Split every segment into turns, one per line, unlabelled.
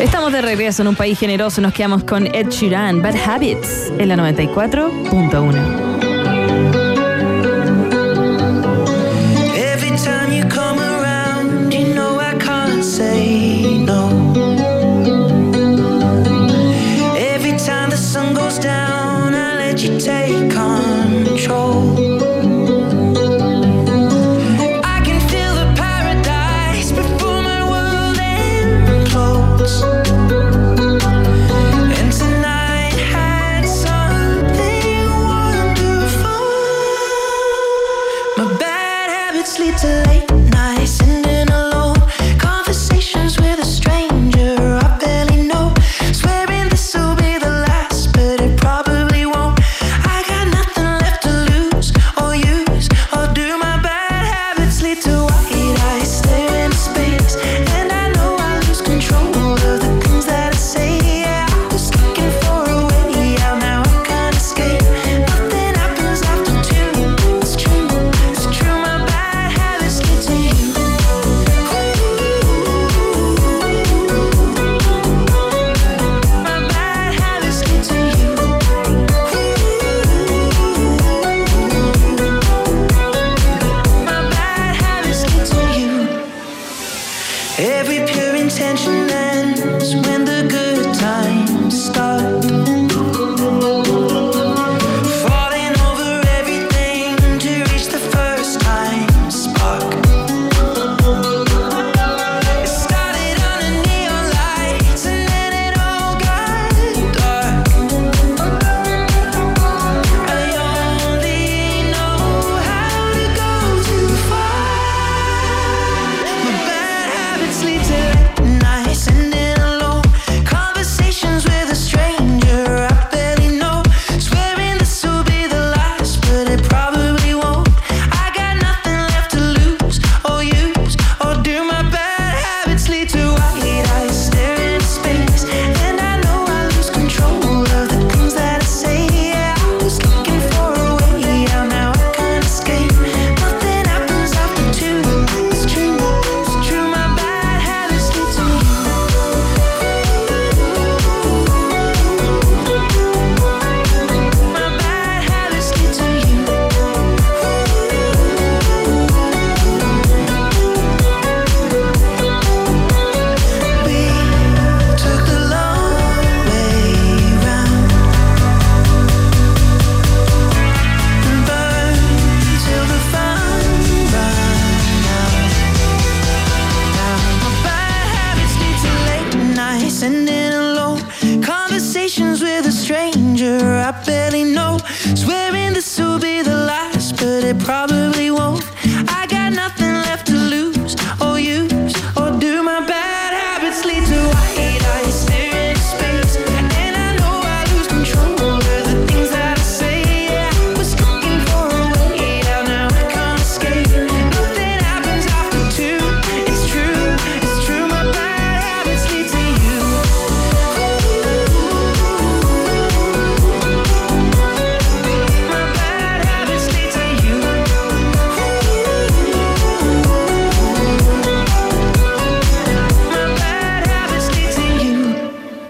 Estamos de regreso en un país generoso. Nos quedamos con Ed Sheeran, Bad Habits, en la 94.1.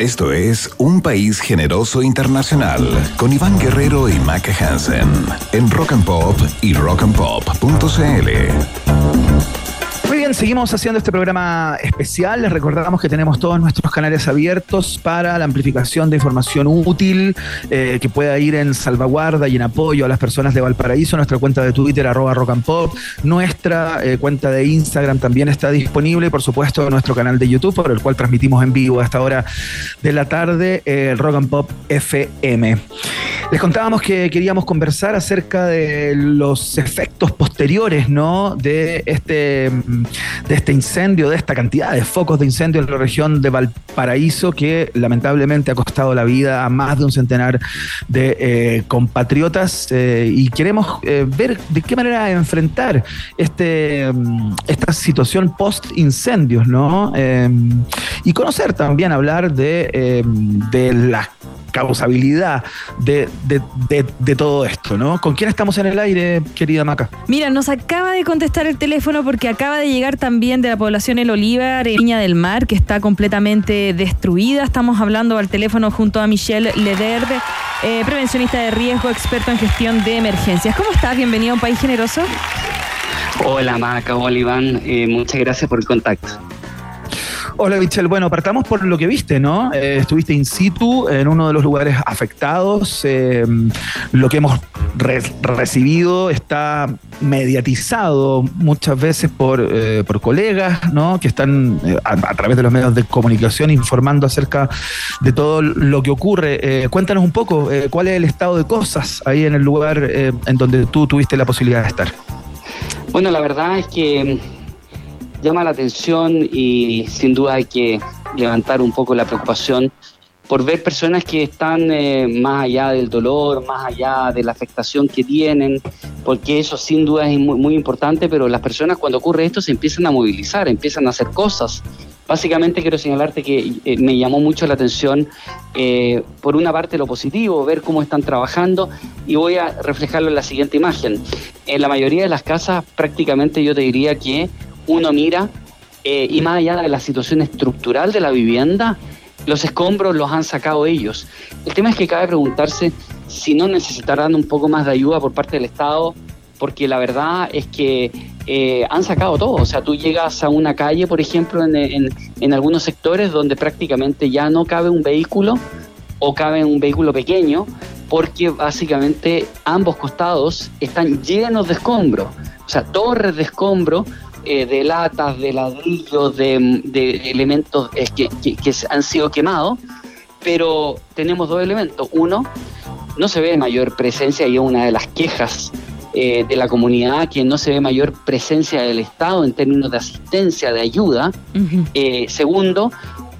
Esto es Un País Generoso Internacional con Iván Guerrero y Maca Hansen en Rock and Pop y rockandpop.cl.
Seguimos haciendo este programa especial. Les recordamos que tenemos todos nuestros canales abiertos para la amplificación de información útil eh, que pueda ir en salvaguarda y en apoyo a las personas de Valparaíso. Nuestra cuenta de Twitter, arroba rock. Nuestra eh, cuenta de Instagram también está disponible. Por supuesto, nuestro canal de YouTube, por el cual transmitimos en vivo a esta hora de la tarde, el Rock and Pop FM. Les contábamos que queríamos conversar acerca de los efectos posteriores, ¿no? De este de este incendio, de esta cantidad de focos de incendio en la región de Valparaíso que lamentablemente ha costado la vida a más de un centenar de eh, compatriotas eh, y queremos eh, ver de qué manera enfrentar este, mm, esta situación post incendios, ¿no? y conocer también, hablar de, de las causabilidad de, todo esto, ¿no? ¿Con quién estamos en el aire, querida Maca?
Mira, nos acaba de contestar el teléfono porque acaba de llegar también de la población El Olivar, en Viña del Mar, que está completamente destruida. Estamos hablando al teléfono junto a Michelle Lederbe, eh, prevencionista de riesgo, experto en gestión de emergencias. ¿Cómo estás? Bienvenido a un país generoso.
Hola Maca, hola eh, muchas gracias por el contacto.
Hola Michelle, bueno, partamos por lo que viste, ¿no? Eh, estuviste in situ en uno de los lugares afectados. Eh, lo que hemos recibido está mediatizado muchas veces por, eh, colegas, ¿no? Que están a, través de los medios de comunicación informando acerca de todo lo que ocurre. cuéntanos un poco, ¿cuál es el estado de cosas ahí en el lugar en donde tú tuviste la posibilidad de estar?
Bueno, la verdad es que llama la atención y sin duda hay que levantar un poco la preocupación por ver personas que están eh, más allá del dolor, más allá de la afectación que tienen, porque eso sin duda es muy, importante, pero las personas cuando ocurre esto se empiezan a movilizar, empiezan a hacer cosas. Básicamente quiero señalarte que eh, me llamó mucho la atención, eh, por una parte lo positivo, ver cómo están trabajando, y voy a reflejarlo en la siguiente imagen. En la mayoría de las casas prácticamente yo te diría que uno mira eh, y más allá de la situación estructural de la vivienda, los escombros los han sacado ellos. El tema es que cabe preguntarse si no necesitarán un poco más de ayuda por parte del Estado, porque la verdad es que eh, han sacado todo. O sea, tú llegas a una calle, por ejemplo, en, en, algunos sectores donde prácticamente ya no cabe un vehículo o cabe un vehículo pequeño, porque básicamente ambos costados están llenos de escombros. O sea, torres de escombros eh, de latas, de ladrillos, de, elementos eh, que, han sido quemados, pero tenemos dos elementos. Uno, no se ve mayor presencia, y es una de las quejas eh, de la comunidad, que no se ve mayor presencia del Estado en términos de asistencia, de ayuda. segundo,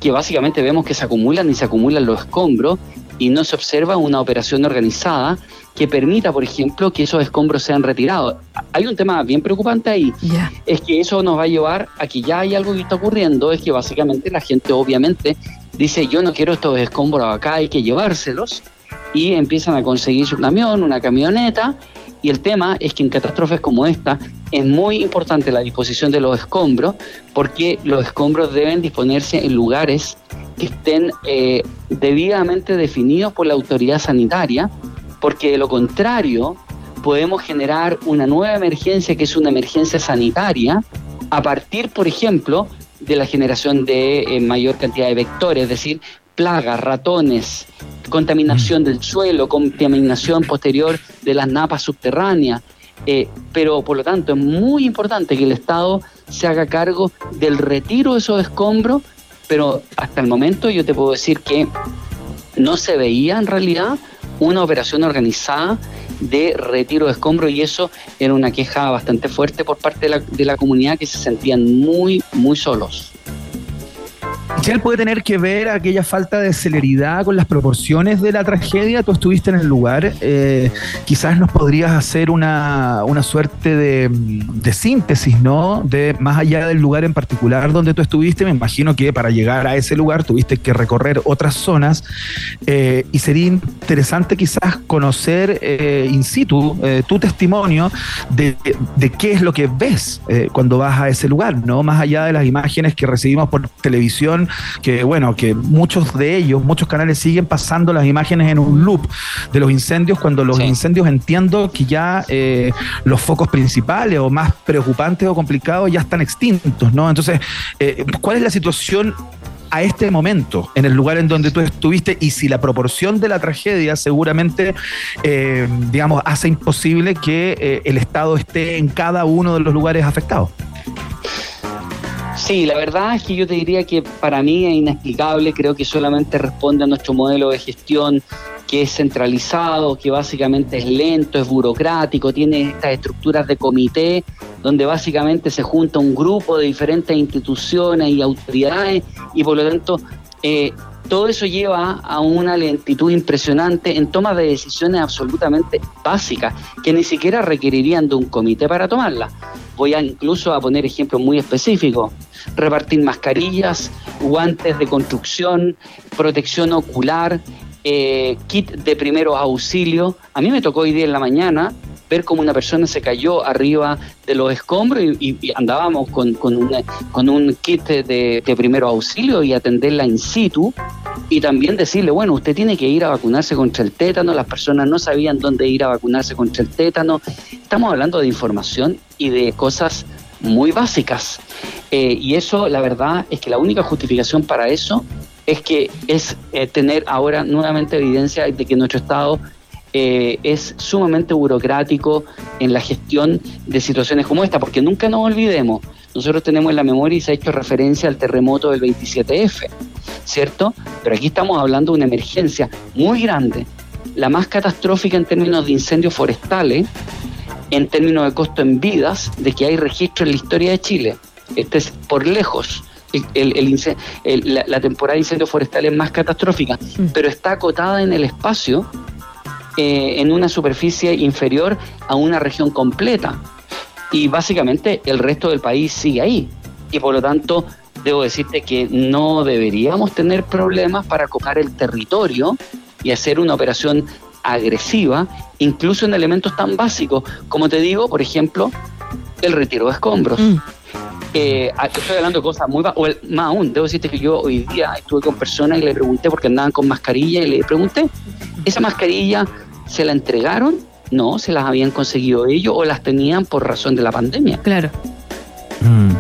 que básicamente vemos que se acumulan y se acumulan los escombros y no se observa una operación organizada que permita, por ejemplo, que esos escombros sean retirados. Hay un tema bien preocupante ahí, es que eso nos va a llevar a que ya hay algo que está ocurriendo, es que básicamente la gente obviamente dice, yo no quiero estos escombros acá, hay que llevárselos, y empiezan a conseguir su camión, una camioneta, y el tema es que en catástrofes como esta es muy importante la disposición de los escombros, porque los escombros deben disponerse en lugares que estén eh, debidamente definidos por la autoridad sanitaria, porque de lo contrario podemos generar una nueva emergencia que es una emergencia sanitaria a partir, por ejemplo, de la generación de eh, mayor cantidad de vectores, es decir, plagas, ratones, contaminación mm. del suelo, contaminación posterior de las napas subterráneas. Eh, pero por lo tanto es muy importante que el Estado se haga cargo del retiro de esos escombros, pero hasta el momento yo te puedo decir que no se veía en realidad una operación organizada de retiro de escombros y eso era una queja bastante fuerte por parte de la, de la comunidad que se sentían muy, muy solos.
Michelle, puede tener que ver aquella falta de celeridad con las proporciones de la tragedia. Tú estuviste en el lugar. Eh, quizás nos podrías hacer una, suerte de, síntesis, ¿no? De más allá del lugar en particular donde tú estuviste. Me imagino que para llegar a ese lugar tuviste que recorrer otras zonas. Eh, y sería interesante quizás conocer eh, in situ tu testimonio de, de, qué es lo que ves cuando vas a ese lugar, ¿no? Más allá de las imágenes que recibimos por televisión que bueno, que muchos de ellos, muchos canales siguen pasando las imágenes en un loop de los incendios, cuando los incendios entiendo que ya eh, los focos principales o más preocupantes o complicados ya están extintos, ¿no? Entonces, eh, ¿cuál es la situación a este momento, en el lugar en donde tú estuviste, y si la proporción de la tragedia seguramente, eh, digamos, hace imposible que el Estado esté en cada uno de los lugares afectados.
Sí, la verdad es que yo te diría que para mí es inexplicable, creo que solamente responde a nuestro modelo de gestión que es centralizado, que básicamente es lento, es burocrático, tiene estas estructuras de comité donde básicamente se junta un grupo de diferentes instituciones y autoridades y por lo tanto eh, todo eso lleva a una lentitud impresionante en toma de decisiones absolutamente básicas que ni siquiera requerirían de un comité para tomarlas. Voy a incluso a poner ejemplos muy específicos. Repartir mascarillas, guantes de construcción, protección ocular, eh, kit de primeros auxilios. A mí me tocó hoy día en la mañana ver cómo una persona se cayó arriba de los escombros y, andábamos con, con, un kit de, de primero auxilio y atenderla in situ y también decirle, bueno, usted tiene que ir a vacunarse contra el tétano, las personas no sabían dónde ir a vacunarse contra el tétano. Estamos hablando de información y de cosas muy básicas. Eh, y eso, la verdad, es que la única justificación para eso es que es eh, tener ahora nuevamente evidencia de que nuestro Estado eh, es sumamente burocrático en la gestión de situaciones como esta, porque nunca nos olvidemos, nosotros tenemos en la memoria y se ha hecho referencia al terremoto del 27F, ¿cierto? Pero aquí estamos hablando de una emergencia muy grande, la más catastrófica en términos de incendios forestales, en términos de costo en vidas, de que hay registro en la historia de Chile. Este es por lejos la, temporada de incendios forestales más catastrófica, mm. pero está acotada en el espacio eh, en una superficie inferior a una región completa. Y básicamente el resto del país sigue ahí. Y por lo tanto, debo decirte que no deberíamos tener problemas para coger el territorio y hacer una operación agresiva, incluso en elementos tan básicos como te digo, por ejemplo, el retiro de escombros. Mm. Eh, estoy hablando de cosas muy o más aún, debo decirte que yo hoy día estuve con personas y le pregunté porque andaban con mascarilla y le pregunté, ¿esa mascarilla se la entregaron? No, se las habían conseguido ellos o las tenían por razón de la pandemia.
Claro.
Mm.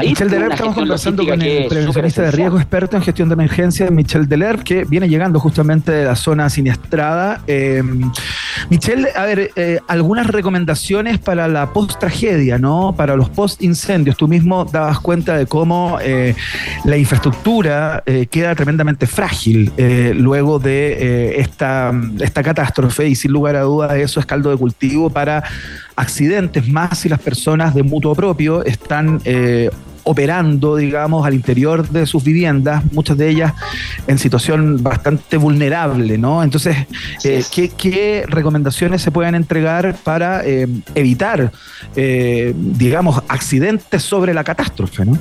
Michel Delerp, estamos conversando con el prevencionista de riesgo experto en gestión de emergencia, Michel Delerp, que viene llegando justamente de la zona siniestrada. Eh, Michel, a ver, eh, algunas recomendaciones para la post-tragedia, ¿no? Para los post-incendios. Tú mismo dabas cuenta de cómo eh, la infraestructura queda tremendamente frágil luego de esta, esta catástrofe y sin lugar a dudas eso es caldo de cultivo para accidentes, más si las personas de mutuo propio están eh, operando, digamos, al interior de sus viviendas, muchas de ellas en situación bastante vulnerable, ¿no? Entonces, eh, ¿qué, recomendaciones se pueden entregar para eh, evitar, digamos, accidentes sobre la catástrofe, ¿no?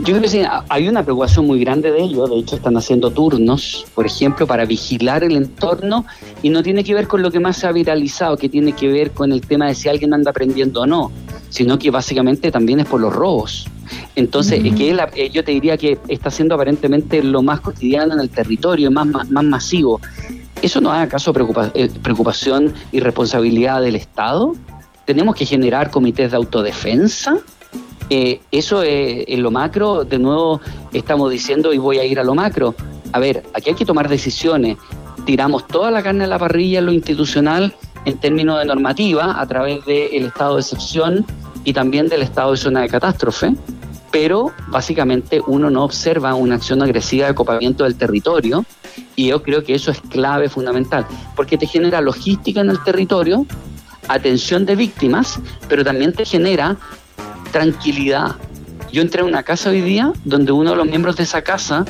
Yo creo que sí, hay una preocupación muy grande de ello. De hecho, están haciendo turnos, por ejemplo, para vigilar el entorno y no tiene que ver con lo que más se ha viralizado, que tiene que ver con el tema de si alguien anda aprendiendo o no, sino que básicamente también es por los robos. Entonces, que eh, yo te diría que está siendo aparentemente lo más cotidiano en el territorio, más, más, masivo. ¿Eso no es acaso eh, preocupación y responsabilidad del Estado? ¿Tenemos que generar comités de autodefensa? Eh, eso es en lo macro, de nuevo estamos diciendo y voy a ir a lo macro. A ver, aquí hay que tomar decisiones. Tiramos toda la carne a la parrilla en lo institucional en términos de normativa a través del estado de excepción y también del estado de zona de catástrofe, pero básicamente uno no observa una acción agresiva de acopamiento del territorio y yo creo que eso es clave fundamental, porque te genera logística en el territorio, atención de víctimas, pero también te genera tranquilidad. Yo entré a una casa hoy día donde uno de los miembros de esa casa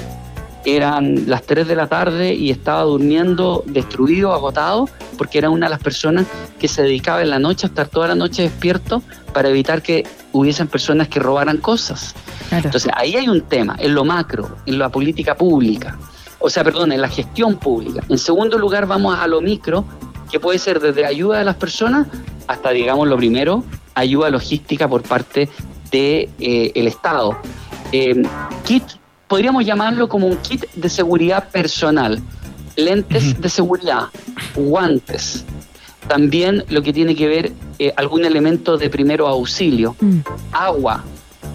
eran las 3 de la tarde y estaba durmiendo destruido, agotado, porque era una de las personas que se dedicaba en la noche a estar toda la noche despierto para evitar que hubiesen personas que robaran cosas. Entonces, ahí hay un tema, en lo macro, en la política pública, o sea, perdón, en la gestión pública. En segundo lugar, vamos a lo micro, que puede ser desde ayuda a las personas hasta, digamos, lo primero, ayuda logística por parte del de, eh, Estado. Eh, kit, podríamos llamarlo como un kit de seguridad personal, lentes de seguridad, guantes, también lo que tiene que ver eh, algún elemento de primero auxilio, mm. agua.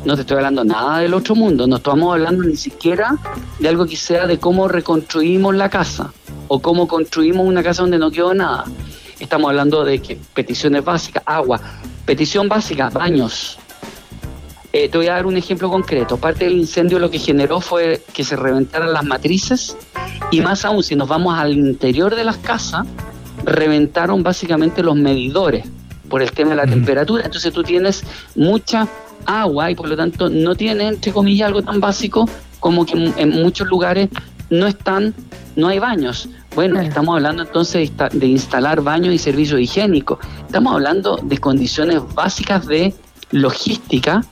No te estoy hablando nada del otro mundo, no estamos hablando ni siquiera de algo que sea de cómo reconstruimos la casa o cómo construimos una casa donde no quedó nada. Estamos hablando de que peticiones básicas, agua, Petición básica, baños. Eh, te voy a dar un ejemplo concreto. Parte del incendio lo que generó fue que se reventaran las matrices y más aún, si nos vamos al interior de las casas, reventaron básicamente los medidores por el tema de la temperatura. Entonces tú tienes mucha agua y por lo tanto no tienes, entre comillas, algo tan básico como que en muchos lugares no están, no hay baños. Bueno, estamos hablando entonces de instalar baños y servicios higiénicos. Estamos hablando de condiciones básicas de logística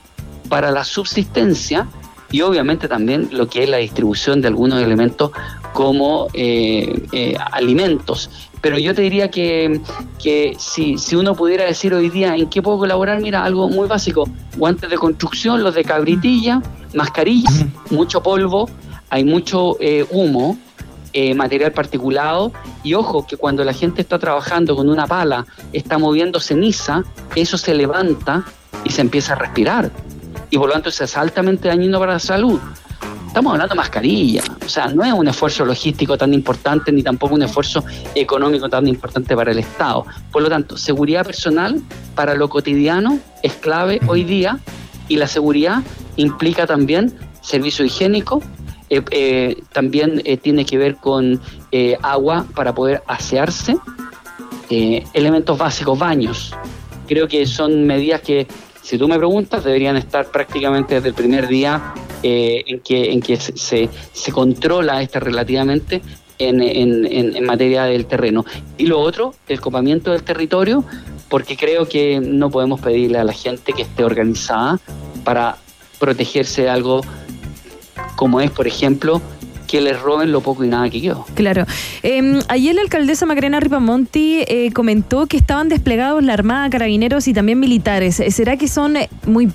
para la subsistencia y obviamente también lo que es la distribución de algunos elementos como eh, eh, alimentos. Pero yo te diría que, que si, si, uno pudiera decir hoy día en qué puedo colaborar, mira, algo muy básico, guantes de construcción, los de cabritilla, mascarillas, mucho polvo, hay mucho eh, humo, material particulado. Y ojo que cuando la gente está trabajando con una pala, está moviendo ceniza, eso se levanta y se empieza a respirar. Y por lo tanto es altamente dañino para la salud. Estamos hablando de mascarilla, o sea, no es un esfuerzo logístico tan importante ni tampoco un esfuerzo económico tan importante para el Estado. Por lo tanto, seguridad personal para lo cotidiano es clave hoy día y la seguridad implica también servicio higiénico, eh, eh, también eh, tiene que ver con agua para poder asearse, elementos básicos, baños. Creo que son medidas que si tú me preguntas, deberían estar prácticamente desde el primer día eh, en que, en que se, se controla esta relativamente en, en, en, materia del terreno. Y lo otro, el copamiento del territorio, porque creo que no podemos pedirle a la gente que esté organizada para protegerse de algo como es, por ejemplo, que les roben lo poco y nada que quedó.
Claro. Em, ayer la alcaldesa Macarena Ripamonti eh, comentó que estaban desplegados la Armada, Carabineros y también militares. Eh, ¿Será que son eh, muy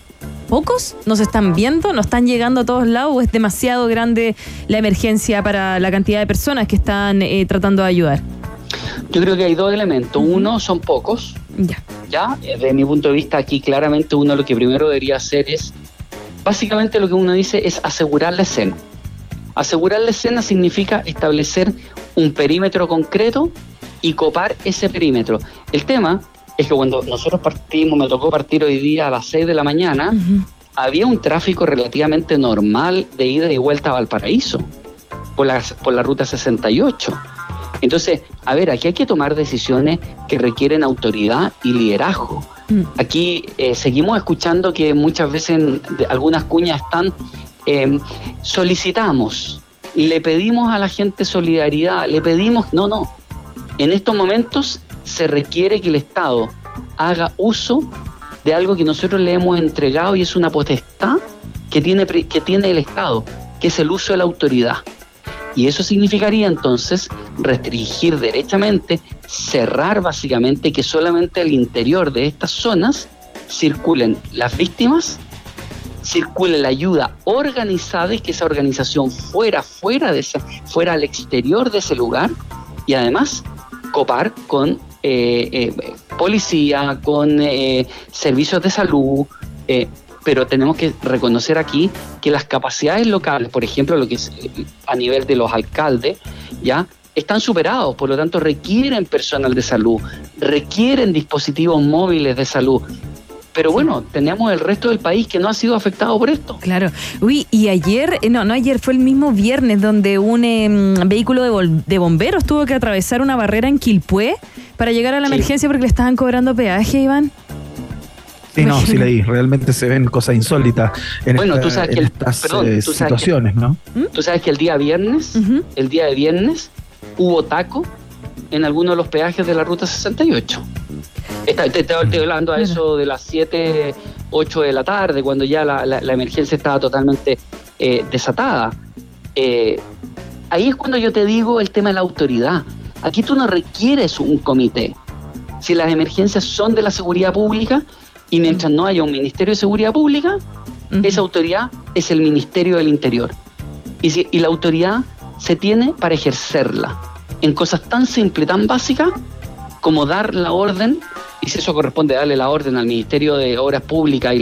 pocos? ¿Nos están viendo? ¿No están llegando a todos lados? ¿O es demasiado grande la emergencia para la cantidad de personas que están tratando de ayudar?
Yo creo que hay dos elementos. Uno, son pocos. Ya. Ya, desde mi punto de vista, aquí claramente uno lo que primero debería hacer es, básicamente lo que uno dice es asegurar la escena. Asegurar la escena significa establecer un perímetro concreto y copar ese perímetro. El tema es que cuando nosotros partimos, me tocó partir hoy día a las 6 de la mañana, había un tráfico relativamente normal de ida y vuelta a Valparaíso por la, por la ruta 68. Entonces, a ver, aquí hay que tomar decisiones que requieren autoridad y liderazgo. Mm. Aquí eh, seguimos escuchando que muchas veces algunas cuñas están eh, solicitamos, le pedimos a la gente solidaridad, le pedimos, no, no, en estos momentos se requiere que el Estado haga uso de algo que nosotros le hemos entregado y es una potestad que tiene, que tiene el Estado, que es el uso de la autoridad. Y eso significaría entonces restringir derechamente, cerrar básicamente que solamente al interior de estas zonas circulen las víctimas circule la ayuda organizada y que esa organización fuera fuera de esa, fuera al exterior de ese lugar y además copar con eh, eh, policía, con eh, servicios de salud, pero tenemos que reconocer aquí que las capacidades locales, por ejemplo, lo que es a nivel de los alcaldes, ya están superados, por lo tanto requieren personal de salud, requieren dispositivos móviles de salud, pero bueno, tenemos el resto del país que no ha sido afectado por esto.
Claro. Uy, y ayer, eh, no, no ayer, fue el mismo viernes donde un em, vehículo de, bomberos tuvo que atravesar una barrera en Quilpué para llegar a la emergencia porque le estaban cobrando peaje, Iván.
Sí, no, sí leí. Realmente se ven cosas insólitas en, bueno, tú sabes que estas eh, situaciones, ¿no?
¿Mm? Tú sabes que el día viernes, el día de viernes, hubo taco en algunos de los peajes de la ruta 68 te, estoy hablando a eso de las 7, 8 de la tarde, cuando ya la, emergencia estaba totalmente eh, desatada. Eh, ahí es cuando yo te digo el tema de la autoridad. Aquí tú no requieres un comité. Si las emergencias son de la seguridad pública y mientras no haya un Ministerio de Seguridad Pública, esa autoridad es el Ministerio del Interior. Y, y la autoridad se tiene para ejercerla en cosas tan simples, tan básicas como dar la orden y si eso corresponde darle la orden al Ministerio de Obras Públicas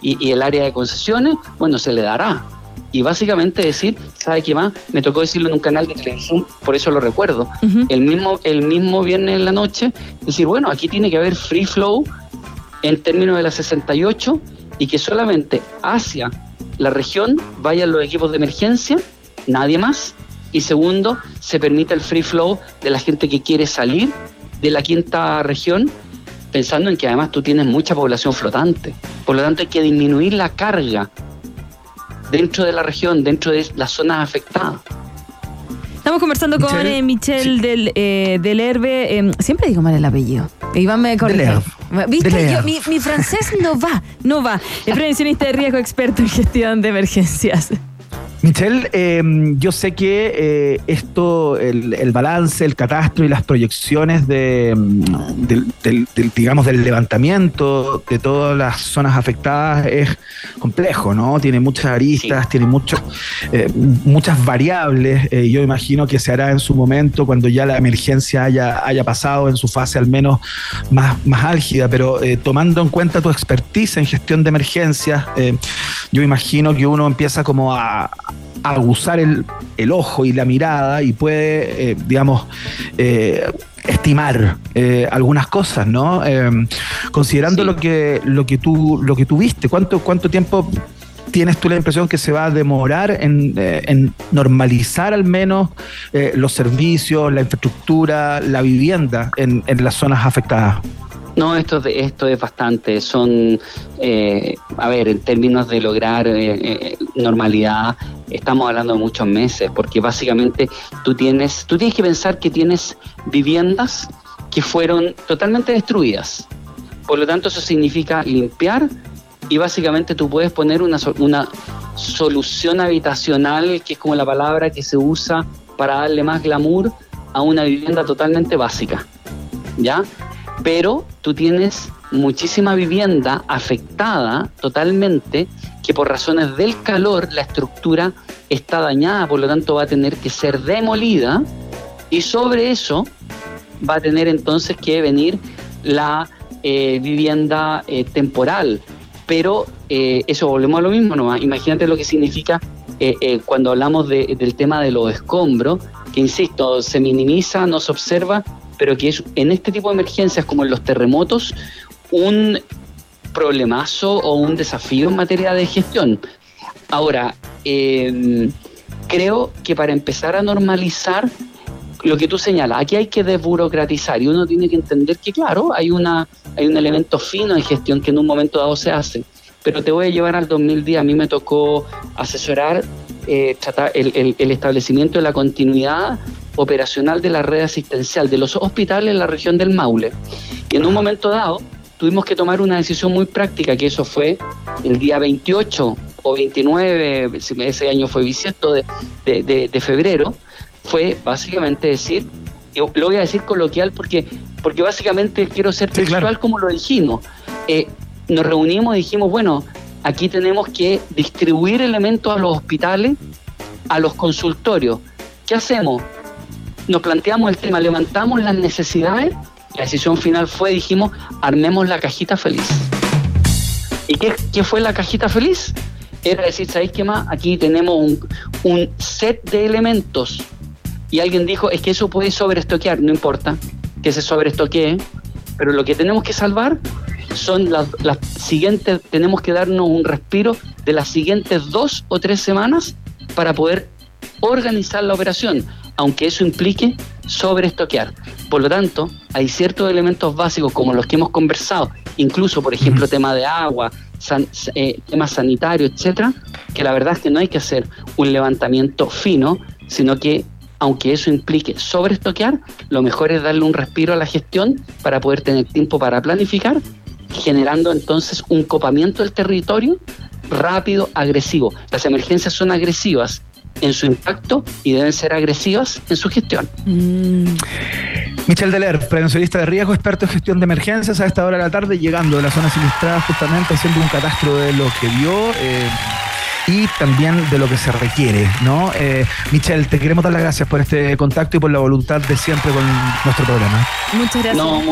y, el área de concesiones, bueno, se le dará. Y básicamente decir, ¿sabe qué más? Me tocó decirlo en un canal de televisión, por eso lo recuerdo. el, mismo, el mismo viernes en la noche, decir, bueno, aquí tiene que haber free flow en términos de la 68 y que solamente hacia la región vayan los equipos de emergencia, nadie más. Y segundo, se permite el free flow de la gente que quiere salir de la quinta región pensando en que además tú tienes mucha población flotante. Por lo tanto, hay que disminuir la carga dentro de la región, dentro de las zonas afectadas.
Estamos conversando con Michelle, del, eh, del Herbe. Em, siempre digo mal el apellido. Iván me corrige. ¿Viste? mi, mi, francés no va, no va. El prevencionista de riesgo experto en gestión de emergencias.
Michelle, em, yo sé que eh, esto, el, balance, el catastro y las proyecciones de, em, del, digamos, del levantamiento de todas las zonas afectadas es complejo, ¿no? Tiene muchas aristas, tiene mucho, eh, muchas variables. Eh, yo imagino que se hará en su momento cuando ya la emergencia haya, haya pasado en su fase al menos más, más álgida, pero tomando en cuenta tu expertise en gestión de emergencias, yo imagino que uno empieza como a aguzar el, el, ojo y la mirada y puede, eh, digamos, eh, estimar eh, algunas cosas, ¿no? considerando lo que lo que tú lo que tú viste, ¿cuánto cuánto tiempo tienes tú la impresión que se va a demorar en, en normalizar al menos los servicios, la infraestructura, la vivienda en, en las zonas afectadas?
No, esto, esto es bastante. Son, eh, a ver, en términos de lograr eh, eh, normalidad, estamos hablando de muchos meses, porque básicamente tú tienes, tú tienes que pensar que tienes viviendas que fueron totalmente destruidas. Por lo tanto, eso significa limpiar y básicamente tú puedes poner una, una solución habitacional, que es como la palabra que se usa para darle más glamour a una vivienda totalmente básica. ¿Ya? Pero tú tienes muchísima vivienda afectada totalmente que por razones del calor la estructura está dañada, por lo tanto va a tener que ser demolida y sobre eso va a tener entonces que venir la eh, vivienda eh, temporal. Pero eh, eso volvemos a lo mismo, ¿no? Imagínate lo que significa cuando hablamos del tema de los escombros, que insisto, se minimiza, no se observa, pero que es en este tipo de emergencias como en los terremotos un problemazo o un desafío en materia de gestión. Ahora, em, creo que para empezar a normalizar lo que tú señalas, aquí hay que desburocratizar y uno tiene que entender que, claro, hay, una, hay un elemento fino en gestión que en un momento dado se hace. Pero te voy a llevar al 2010. A mí me tocó asesorar eh, el, el, establecimiento de la continuidad operacional de la red asistencial de los hospitales en la región del Maule. Y en un momento dado tuvimos que tomar una decisión muy práctica, que eso fue el día 28 o 29, ese año fue bisiesto de, de, febrero, fue básicamente decir, yo lo voy a decir coloquial porque, porque básicamente quiero ser textual como lo dijimos. Eh, nos reunimos y dijimos, bueno, aquí tenemos que distribuir elementos a los hospitales, a los consultorios. ¿Qué hacemos? nos planteamos el tema, levantamos las necesidades, la decisión final fue, dijimos, armemos la cajita feliz. ¿Y qué, fue la cajita feliz? Era decir, ¿sabéis qué más? Aquí tenemos un, set de elementos. Y alguien dijo, es que eso puede sobreestoquear, no importa que se sobreestoquee, pero lo que tenemos que salvar son las, las, siguientes, tenemos que darnos un respiro de las siguientes dos o tres semanas para poder organizar la operación aunque eso implique sobreestoquear. Por lo tanto, hay ciertos elementos básicos como los que hemos conversado, incluso, por ejemplo, tema de agua, eh, temas sanitarios, etcétera, que la verdad es que no hay que hacer un levantamiento fino, sino que aunque eso implique sobreestoquear, lo mejor es darle un respiro a la gestión para poder tener tiempo para planificar, generando entonces un copamiento del territorio rápido, agresivo. Las emergencias son agresivas en su impacto y deben ser agresivas en su gestión.
Mm. Michel Deler, prevencionista de riesgo, experto en gestión de emergencias, a esta hora de la tarde, llegando de la zona sinistrada, justamente haciendo un catastro de lo que vio. Eh, y también de lo que se requiere, ¿no? Eh, Michelle, te queremos dar las gracias por este contacto y por la voluntad de siempre con nuestro programa.
Muchas gracias.
No,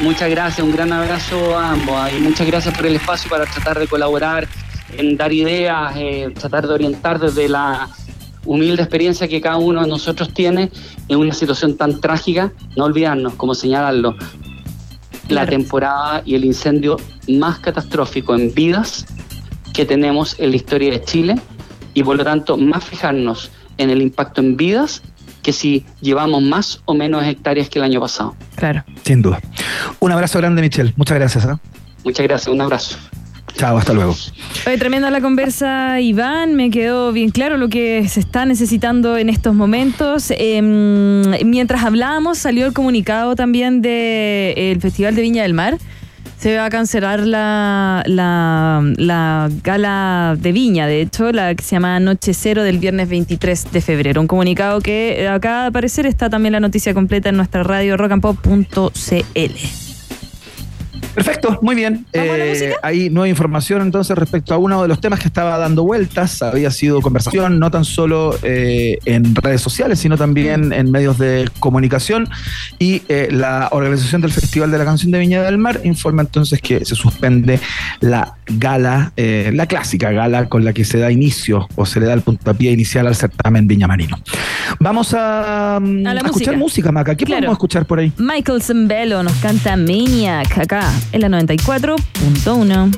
muchas gracias, un gran abrazo a ambos y muchas gracias por el espacio para tratar de colaborar en dar ideas, eh, tratar de orientar desde la humilde experiencia que cada uno de nosotros tiene en una situación tan trágica, no olvidarnos, como señalarlo, la temporada y el incendio más catastrófico en vidas que tenemos en la historia de Chile y por lo tanto más fijarnos en el impacto en vidas que si llevamos más o menos hectáreas que el año pasado.
Claro. Sin duda. Un abrazo grande, Michelle. Muchas gracias. ¿eh?
Muchas gracias. Un abrazo.
Chao, hasta luego.
Oye, tremenda la conversa, Iván. Me quedó bien claro lo que se está necesitando en estos momentos. Em, mientras hablábamos, salió el comunicado también del Festival de Viña del Mar Se va a cancelar la, la, la, gala de Viña, de hecho, la que se llama Noche Cero del viernes 23 de febrero. Un comunicado que acá, al parecer, está también la noticia completa en nuestra radio rockandpop.cl.
Perfecto, muy bien. Eh, hay nueva información entonces respecto a uno de los temas que estaba dando vueltas. Había sido conversación no tan solo eh, en redes sociales, sino también en medios de comunicación. Y eh, la organización del Festival de la Canción de Viña del Mar informa entonces que se suspende la gala, la clásica gala con la que se da inicio o se le da el puntapié inicial al certamen Viña Marino. Vamos a, escuchar música, Maca. ¿Qué podemos escuchar por ahí?
Michael Zambello nos canta Maniac acá en la 94.1.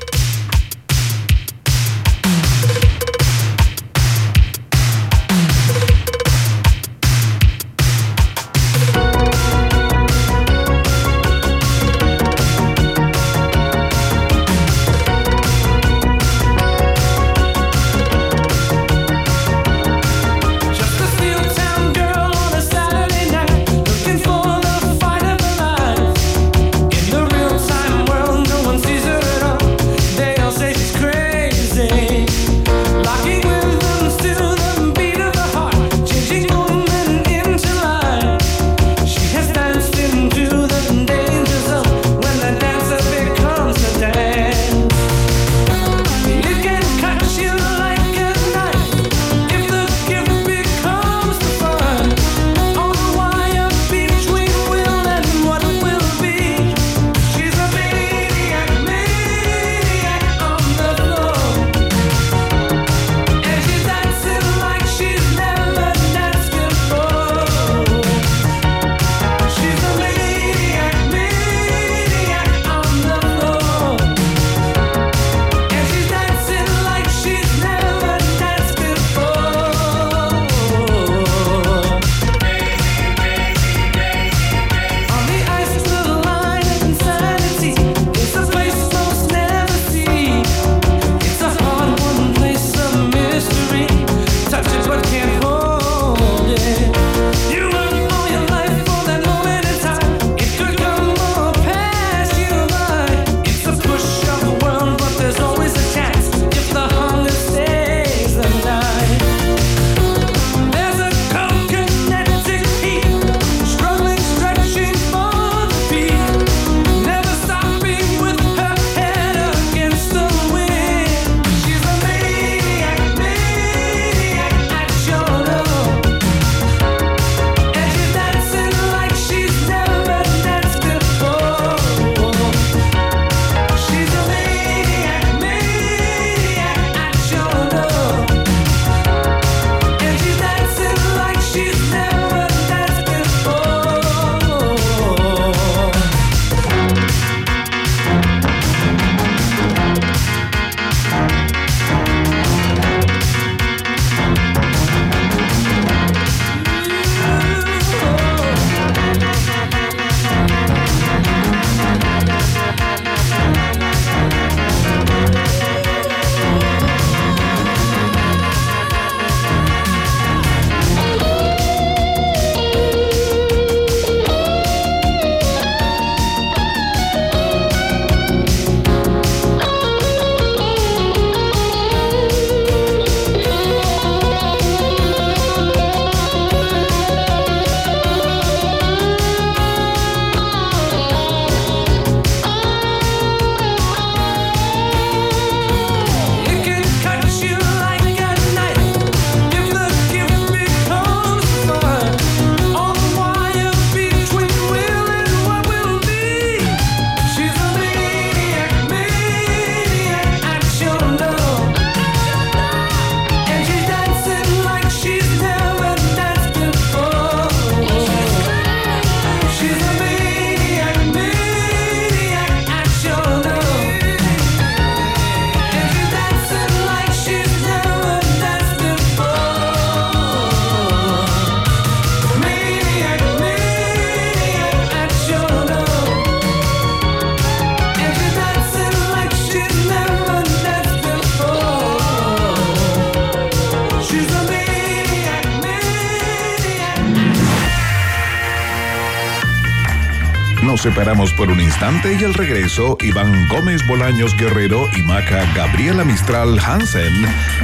Nos separamos por un instante y al regreso, Iván Gómez Bolaños Guerrero y Maca Gabriela Mistral Hansen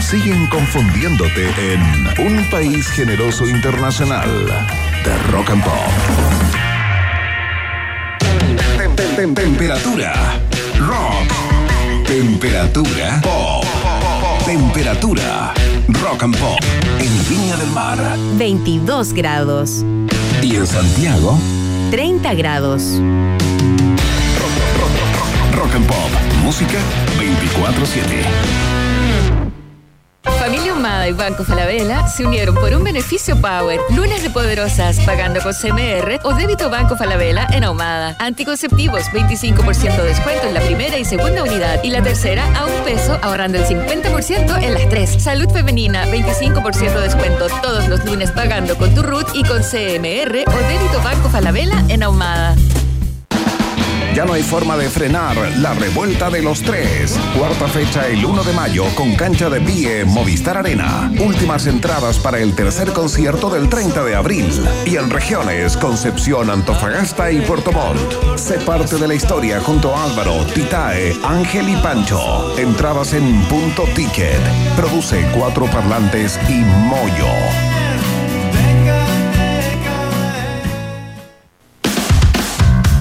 siguen confundiéndote en Un País Generoso Internacional de Rock and Pop. Temperatura rock. Temperatura pop. Temperatura rock and pop en Viña del Mar
22 grados.
y en Santiago
30 grados.
Rock and Pop, música 24/7.
Humada y Banco Falabella se unieron por un beneficio Power. Lunes de poderosas, pagando con CMR o débito Banco Falabella en Ahumada. Anticonceptivos, 25% de descuento en la primera y segunda unidad. Y la tercera a un peso, ahorrando el 50% en las tres. Salud femenina, 25% de descuento todos los lunes pagando con tu RUT y con CMR o débito Banco Falabella en Ahumada.
Ya no hay forma de frenar la revuelta de los tres. Cuarta fecha el 1 de mayo con cancha de pie Movistar Arena. Últimas entradas para el tercer concierto del 30 de abril. Y en regiones Concepción, Antofagasta y Puerto Montt. Sé parte de la historia junto a Álvaro, Titae, Ángel y Pancho. Entradas en punto ticket. Produce cuatro parlantes y Moyo.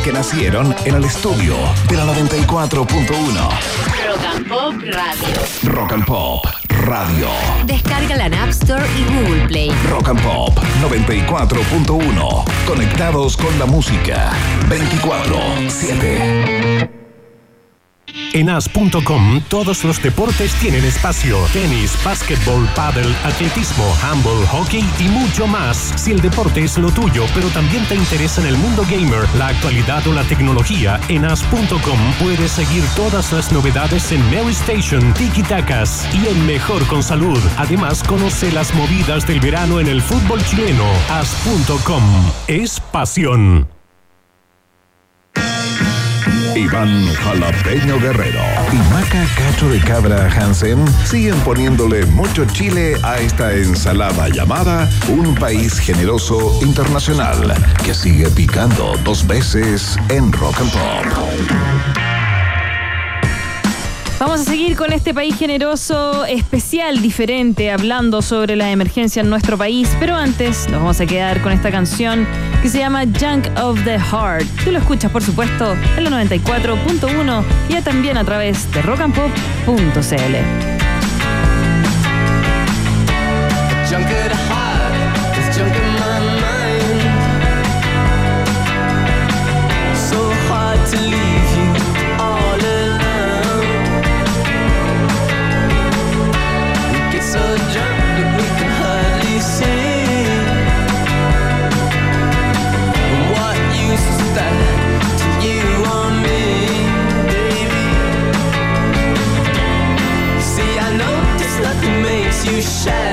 que nacieron en el estudio de la 94.1.
Rock and Pop Radio.
Rock and Pop Radio.
Descárgala en App Store y Google Play.
Rock and Pop 94.1. Conectados con la música 24-7.
En as.com todos los deportes tienen espacio. Tenis, básquetbol, paddle, atletismo, handball, hockey y mucho más. Si el deporte es lo tuyo, pero también te interesa en el mundo gamer, la actualidad o la tecnología, en as.com puedes seguir todas las novedades en Mary Station, Tiki Takas y el mejor con salud. Además, conoce las movidas del verano en el fútbol chileno. As.com es pasión.
Iván Jalapeño Guerrero y Maca Cacho de Cabra Hansen siguen poniéndole mucho chile a esta ensalada llamada Un País Generoso Internacional que sigue picando dos veces en Rock and Pop.
Vamos a seguir con este país generoso, especial, diferente, hablando sobre la emergencia en nuestro país. Pero antes nos vamos a quedar con esta canción que se llama Junk of the Heart. Tú lo escuchas, por supuesto, en la 94.1 y ya también a través de rockandpop.cl.
shine.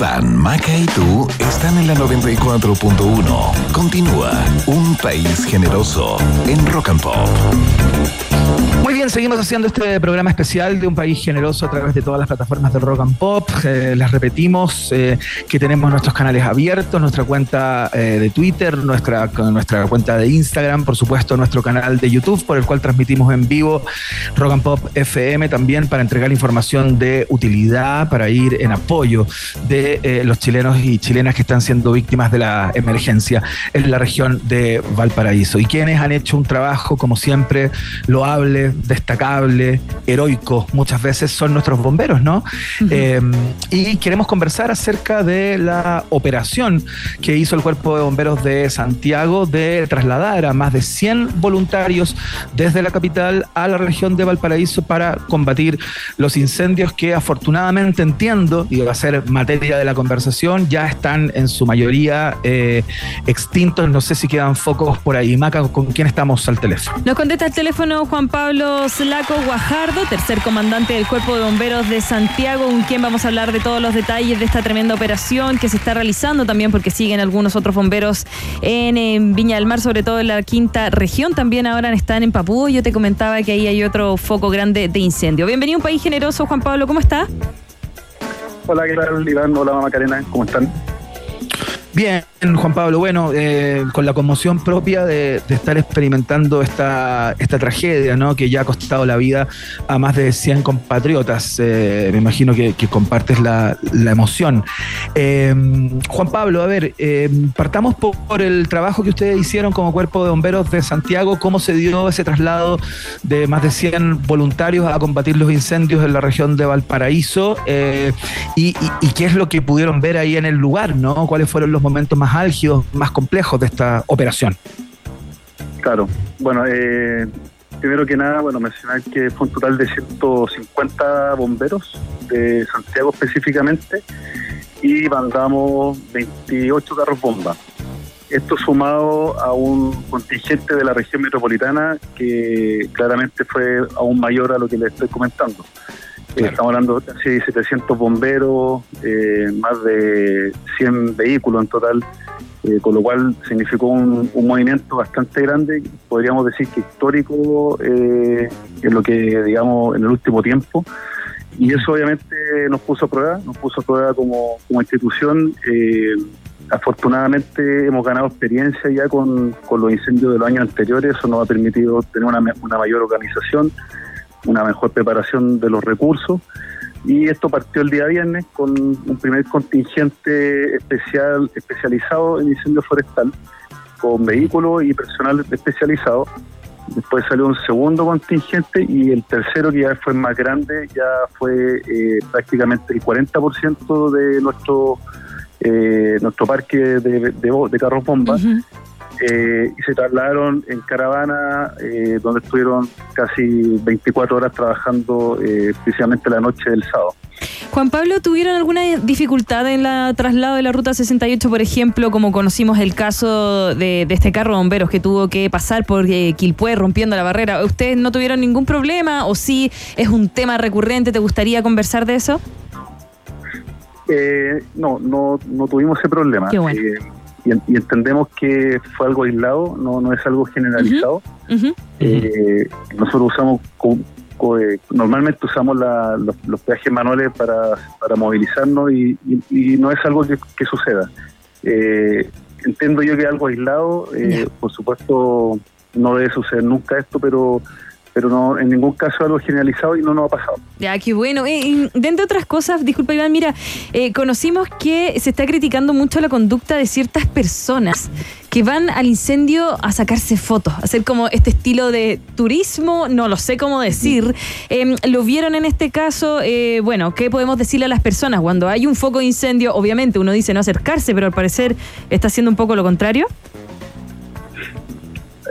Maca y tú están en la 94.1. Continúa Un País Generoso en Rock and Pop.
Bien, seguimos haciendo este programa especial de un país generoso a través de todas las plataformas de Rock and Pop. Eh, les repetimos eh, que tenemos nuestros canales abiertos, nuestra cuenta eh, de Twitter, nuestra, nuestra cuenta de Instagram, por supuesto nuestro canal de YouTube por el cual transmitimos en vivo Rock and Pop FM también para entregar información de utilidad, para ir en apoyo de eh, los chilenos y chilenas que están siendo víctimas de la emergencia en la región de Valparaíso y quienes han hecho un trabajo como siempre loable, destacable, heroico, muchas veces son nuestros bomberos, ¿no? Eh, y queremos conversar acerca de la operación que hizo el Cuerpo de Bomberos de Santiago de trasladar a más de 100 voluntarios desde la capital a la región de Valparaíso para combatir los incendios que afortunadamente entiendo, y va a ser materia de la conversación, ya están en su mayoría eh, extintos. No sé si quedan focos por ahí. Maca, ¿con quién estamos al teléfono?
Nos contesta el teléfono Juan Pablo Slaco Guajardo, tercer comandante del Cuerpo de Bomberos de Santiago, con quien vamos a hablar de todos los detalles de esta tremenda operación que se está realizando también porque siguen algunos otros bomberos en, en Viña del Mar, sobre todo en la quinta región. También ahora están en Papúa. Yo te comentaba que ahí hay otro foco grande de incendio. Bienvenido a un país generoso, Juan Pablo. ¿Cómo está?
Hola, ¿qué tal, Iván? Hola, Macarena, ¿cómo están?
Bien, Juan Pablo, bueno, eh, con la conmoción propia de, estar experimentando esta, esta tragedia, ¿no? Que ya ha costado la vida a más de 100 compatriotas. Eh, me imagino que, compartes la, emoción. Eh, Juan Pablo, a ver, partamos por, el trabajo que ustedes hicieron como Cuerpo de Bomberos de Santiago. ¿Cómo se dio ese traslado de más de 100 voluntarios a combatir los incendios en la región de Valparaíso? Y- y qué es lo que pudieron ver ahí en el lugar, ¿no? ¿Cuáles fueron los momentos más álgidos, más complejos de esta operación?
Claro, bueno, eh, primero que nada, bueno, mencionar que fue un total de 150 bomberos de Santiago específicamente y mandamos 28 carros bomba. Esto sumado a un contingente de la región metropolitana que claramente fue aún mayor a lo que les estoy comentando. Estamos hablando de casi 700 bomberos, eh, más de 100 vehículos en total, eh, con lo cual significó un, un movimiento bastante grande, podríamos decir que histórico eh, en lo que, digamos, en el último tiempo. Y eso obviamente nos puso a prueba, nos puso a prueba como, como institución. Eh, afortunadamente hemos ganado experiencia ya con, con los incendios de los años anteriores, eso nos ha permitido tener una, una mayor organización, una mejor preparación de los recursos. Y esto partió el día viernes con un primer contingente especial especializado en incendio forestal, con vehículos y personal especializado. Después salió un segundo contingente y el tercero, que ya fue más grande, ya fue eh, prácticamente el 40% de nuestro eh, nuestro parque de, de, de carros bomba eh, y se trasladaron en caravana eh, donde estuvieron casi 24 horas trabajando eh, precisamente la noche del sábado.
Juan Pablo, ¿tuvieron alguna dificultad en la traslado de la ruta 68, por ejemplo, como conocimos el caso de, de este carro de bomberos que tuvo que pasar por eh, Quilpué rompiendo la barrera? ¿Ustedes no tuvieron ningún problema o sí es un tema recurrente? ¿Te gustaría conversar de eso?
Eh, no, no, no tuvimos ese problema.
Qué bueno.
Eh, y, y entendemos que fue algo aislado, no, no es algo generalizado. Eh, nosotros usamos, co- co- eh, normalmente usamos la- los, los peajes manuales para, para movilizarnos y, y- y no es algo que, que suceda. Eh, entiendo yo que algo aislado, eh, por supuesto no debe suceder nunca esto, pero pero no en ningún caso algo generalizado y no nos ha pasado.
Ya, qué bueno. Eh, dentro de otras cosas, disculpa Iván, mira, eh, conocimos que se está criticando mucho la conducta de ciertas personas que van al incendio a sacarse fotos, a hacer como este estilo de turismo, no lo sé cómo decir. Eh, lo vieron en este caso, eh, bueno, ¿qué podemos decirle a las personas? Cuando hay un foco de incendio, obviamente uno dice no acercarse, pero al parecer está haciendo un poco lo contrario.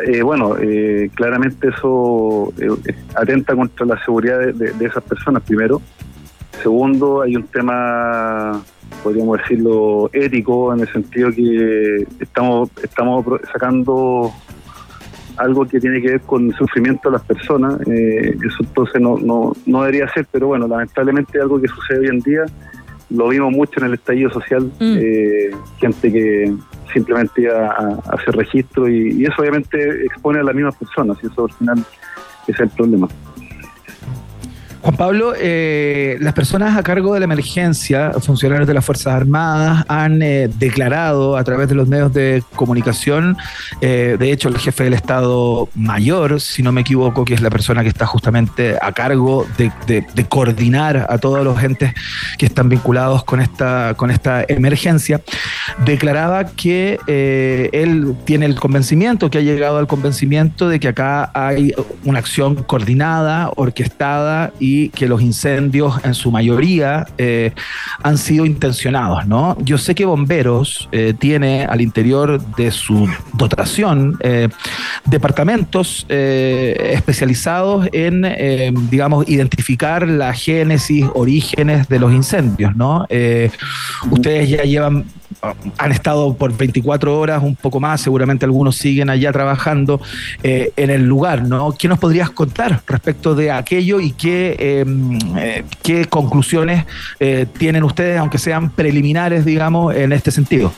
Eh, bueno, eh, claramente eso eh, atenta contra la seguridad de, esas personas, primero. Segundo, hay un tema, podríamos decirlo, ético, en el sentido que estamos, estamos sacando algo que tiene que ver con el sufrimiento de las personas. Eh, eso entonces no, no, no debería ser, pero bueno, lamentablemente algo que sucede hoy en día lo vimos mucho en el estallido social,
Mm.
eh, gente que simplemente iba a, hacer registro y, y eso obviamente expone a las mismas personas y eso al final es el problema.
Juan Pablo, eh, las personas a cargo de la emergencia, funcionarios de las Fuerzas Armadas, han eh, declarado a través de los medios de comunicación, eh, de hecho el jefe del Estado Mayor, si no me equivoco, que es la persona que está justamente a cargo de, de- de coordinar a todos los entes que están vinculados con esta, con esta emergencia, declaraba que eh, él tiene el convencimiento, que ha llegado al convencimiento de que acá hay una acción coordinada, orquestada y que los incendios en su mayoría eh, han sido intencionados, ¿no? Yo sé que Bomberos eh, tiene al interior de su dotación eh, departamentos especializados en, digamos, identificar la génesis, orígenes de los incendios, ¿no? Ustedes ya llevan han estado por 24 horas, un poco más, seguramente algunos siguen allá trabajando en el lugar, ¿no? ¿Qué nos podrías contar respecto de aquello y qué, eh, eh, qué conclusiones eh, tienen ustedes, aunque sean preliminares, digamos, en este sentido?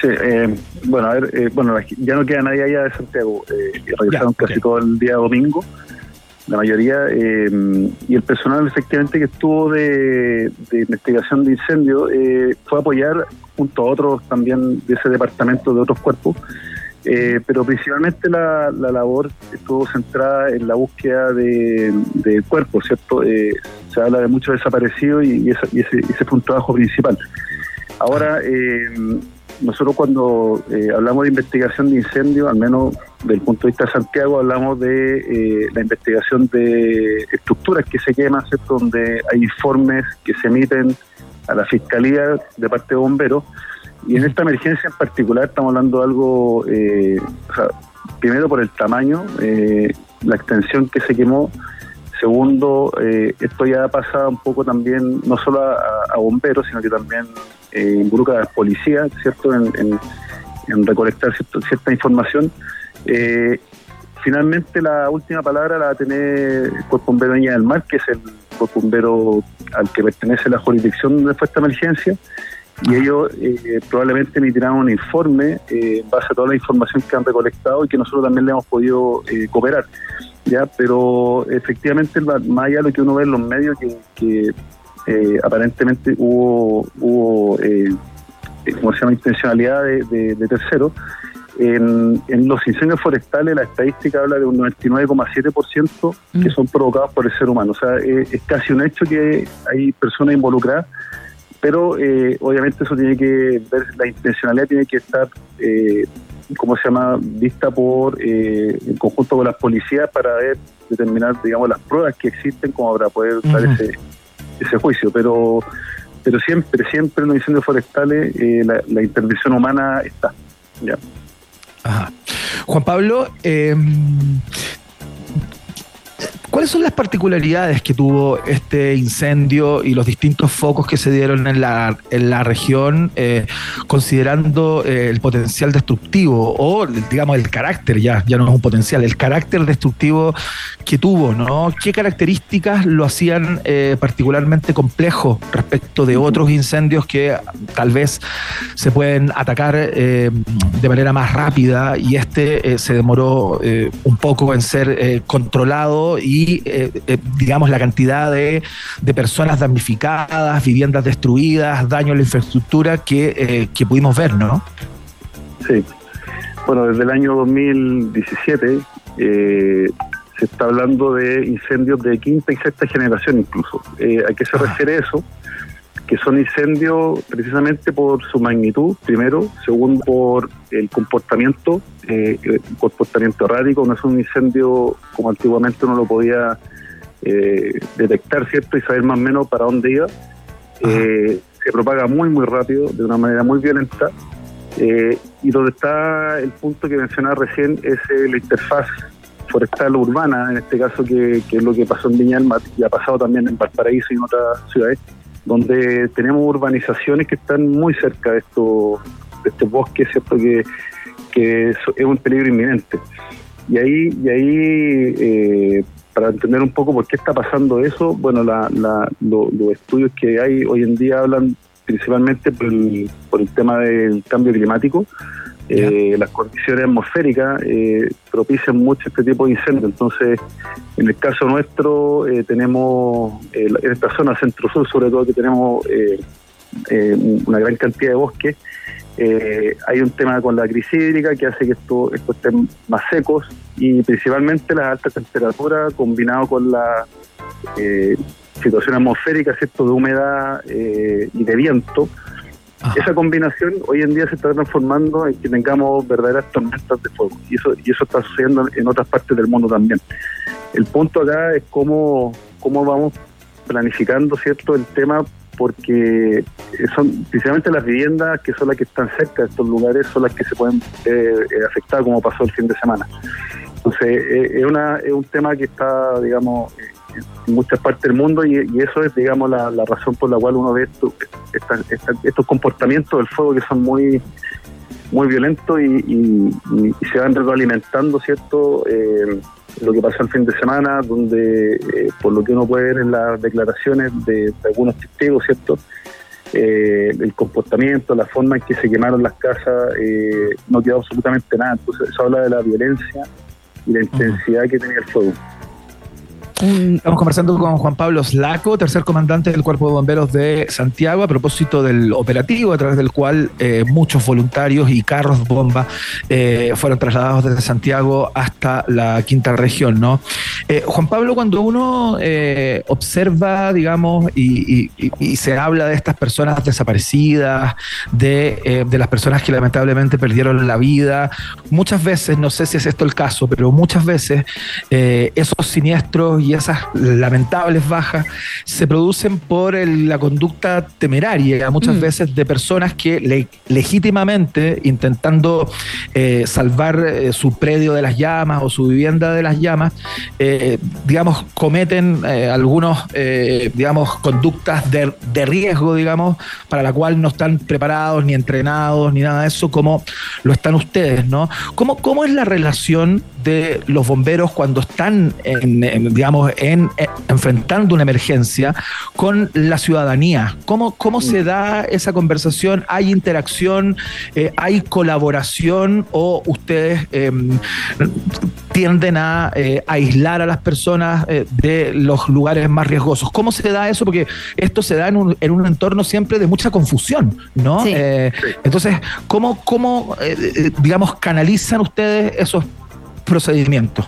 Sí, eh, bueno, a ver, eh, bueno, ya no queda nadie allá de Santiago, eh, regresaron
Ya,
casi todo el día domingo, la mayoría, eh, y el personal efectivamente que estuvo de, de investigación de incendio fue a apoyar junto a otros también de ese departamento, de otros cuerpos, eh, pero principalmente la, la labor estuvo centrada en la búsqueda de, de cuerpos, ¿cierto? Eh, se habla de muchos desaparecidos y, y esa- y ese, ese fue un trabajo principal. Ahora, eh, nosotros cuando eh, hablamos de investigación de incendio, al menos del punto de vista de Santiago, hablamos de eh, la investigación de estructuras que se queman, ¿cierto? donde hay informes que se emiten a la Fiscalía de parte de bomberos. Y en esta emergencia en particular estamos hablando de algo, eh, primero por el tamaño, eh, la extensión que se quemó, Segundo, eh, esto ya pasa un poco también, no solo a, bomberos, sino que también eh, involucra a las policías, ¿cierto?, en, recolectar cierto- cierta información. Finalmente, la última palabra la va a tener el Cuerpo Bombero de Viña del Mar, que es el Cuerpo Bombero al que pertenece la jurisdicción donde fue esta emergencia. Y ellos eh, probablemente emitirán un informe eh, en base a toda la información que han recolectado y que nosotros también le hemos podido eh, cooperar ya pero efectivamente va- más allá de lo que uno ve en los medios que, que, eh, aparentemente hubo hubo eh, ¿cómo se llama? intencionalidad de, de, de terceros en, en los incendios forestales la estadística habla de un 99,7% que son provocados por el ser humano. O sea es, es casi un hecho que hay personas involucradas pero eh, obviamente eso tiene que ver, la intencionalidad tiene que estar, eh, ¿cómo se llama?, vista por, eh, en conjunto con las policías para ver, determinar, digamos, las pruebas que existen como para poder dar
Ujú.
ese, ese juicio. Pero pero siempre, siempre en los incendios forestales eh, la, la intervención humana está. ¿ya?
Ajá. Juan Pablo, eh, ¿cuáles son las particularidades que tuvo este incendio y los distintos focos que se dieron en la, en la región, eh, considerando eh, el potencial destructivo o, digamos, el carácter, ya, ya no es un potencial, el carácter destructivo que tuvo, ¿no? ¿Qué características lo hacían eh, particularmente complejo respecto de otros incendios que tal vez se pueden atacar de manera más rápida y este se demoró un poco en ser controlado y eh, eh, digamos la cantidad de, de personas damnificadas, viviendas destruidas, daño a la infraestructura que, eh, que pudimos ver, ¿no?
Sí. Bueno, desde el año 2017 eh, se está hablando de incendios de quinta y sexta generación incluso. Eh, ¿A qué se refiere eso? Que son incendios precisamente por su magnitud, primero, segundo por el comportamiento, eh, el comportamiento errático, no es un incendio como antiguamente uno lo podía eh, detectar, ¿cierto? Y saber más o menos para dónde iba. Eh, se propaga muy, muy rápido, de una manera muy violenta. Eh, y donde está el punto que mencionaba recién es eh, la interfaz forestal urbana, en este caso que, que es lo que pasó en Viña del Mar y ha pasado también en Valparaíso y en otras ciudades, donde tenemos urbanizaciones que están muy cerca de estos, de estos bosques, ¿cierto? Que, que es, un peligro inminente. Y ahí, y ahí eh, para entender un poco por qué está pasando eso, bueno, la, la- lo- los estudios que hay hoy en día hablan principalmente por el, por el tema del cambio climático. Eh, las condiciones atmosféricas eh, propician mucho este tipo de incendios. Entonces, en el caso nuestro, eh, tenemos, eh, en esta zona centro-sur, sobre todo, que tenemos eh, una gran cantidad de bosques, hay un tema con la crisis hídrica que hace que esto, esto estén más secos y principalmente las altas temperaturas combinado con la situación atmosférica, ¿cierto? de humedad y de viento. Esa combinación hoy en día se está transformando en que tengamos verdaderas tormentas de fuego y eso, y eso está sucediendo en otras partes del mundo también. El punto acá es cómo, cómo vamos planificando cierto el tema porque son precisamente las viviendas que son las que están cerca de estos lugares son las que se pueden eh, eh, afectar como pasó el fin de semana. Entonces eh, es, una, es un tema que está, digamos, en muchas partes del mundo y, eso es, digamos, la, razón por la cual uno ve esto- estos comportamientos del fuego que son muy muy violentos y- y- y se van retroalimentando, ¿cierto? Eh, lo que pasó el fin de semana, donde eh, por lo que uno puede ver en las declaraciones de, de algunos testigos, ¿cierto? Eh, el comportamiento, la forma en que se quemaron las casas, eh, no quedó absolutamente nada. Entonces, eso habla de la violencia la intensidad que tenía el fuego.
Estamos conversando con Juan Pablo Slaco, tercer comandante del Cuerpo de Bomberos de Santiago, a propósito del operativo a través del cual eh, muchos voluntarios y carros bomba eh, fueron trasladados desde Santiago hasta la quinta región, ¿no? Eh, Juan Pablo, cuando uno observa, digamos, y, se habla de estas personas desaparecidas, de, de las personas que lamentablemente perdieron la vida, muchas veces, no sé si es esto el caso, pero muchas veces esos siniestros y esas lamentables bajas se producen por el- la conducta temeraria, muchas
Mm.
veces de personas que le- legítimamente intentando eh, salvar eh, su predio de las llamas o su vivienda de las llamas, eh, digamos, cometen algunos, digamos, conductas de, de riesgo, digamos, para la cual no están preparados ni entrenados ni nada de eso, como lo están ustedes, ¿no? ¿Cómo, cómo es la relación de los bomberos cuando están, en, en, digamos, en, en- enfrentando una emergencia con la ciudadanía? ¿Cómo, cómo se da esa conversación? ¿Hay interacción? Eh, ¿Hay colaboración? ¿O ustedes eh, tienden a eh, aislar a las personas eh, de los lugares más riesgosos? ¿Cómo se da eso? Porque esto se da en un, en un entorno siempre de mucha confusión, ¿no?
Sí.
Eh, entonces, ¿cómo, cómo eh, eh, digamos, canalizan ustedes esos procedimientos?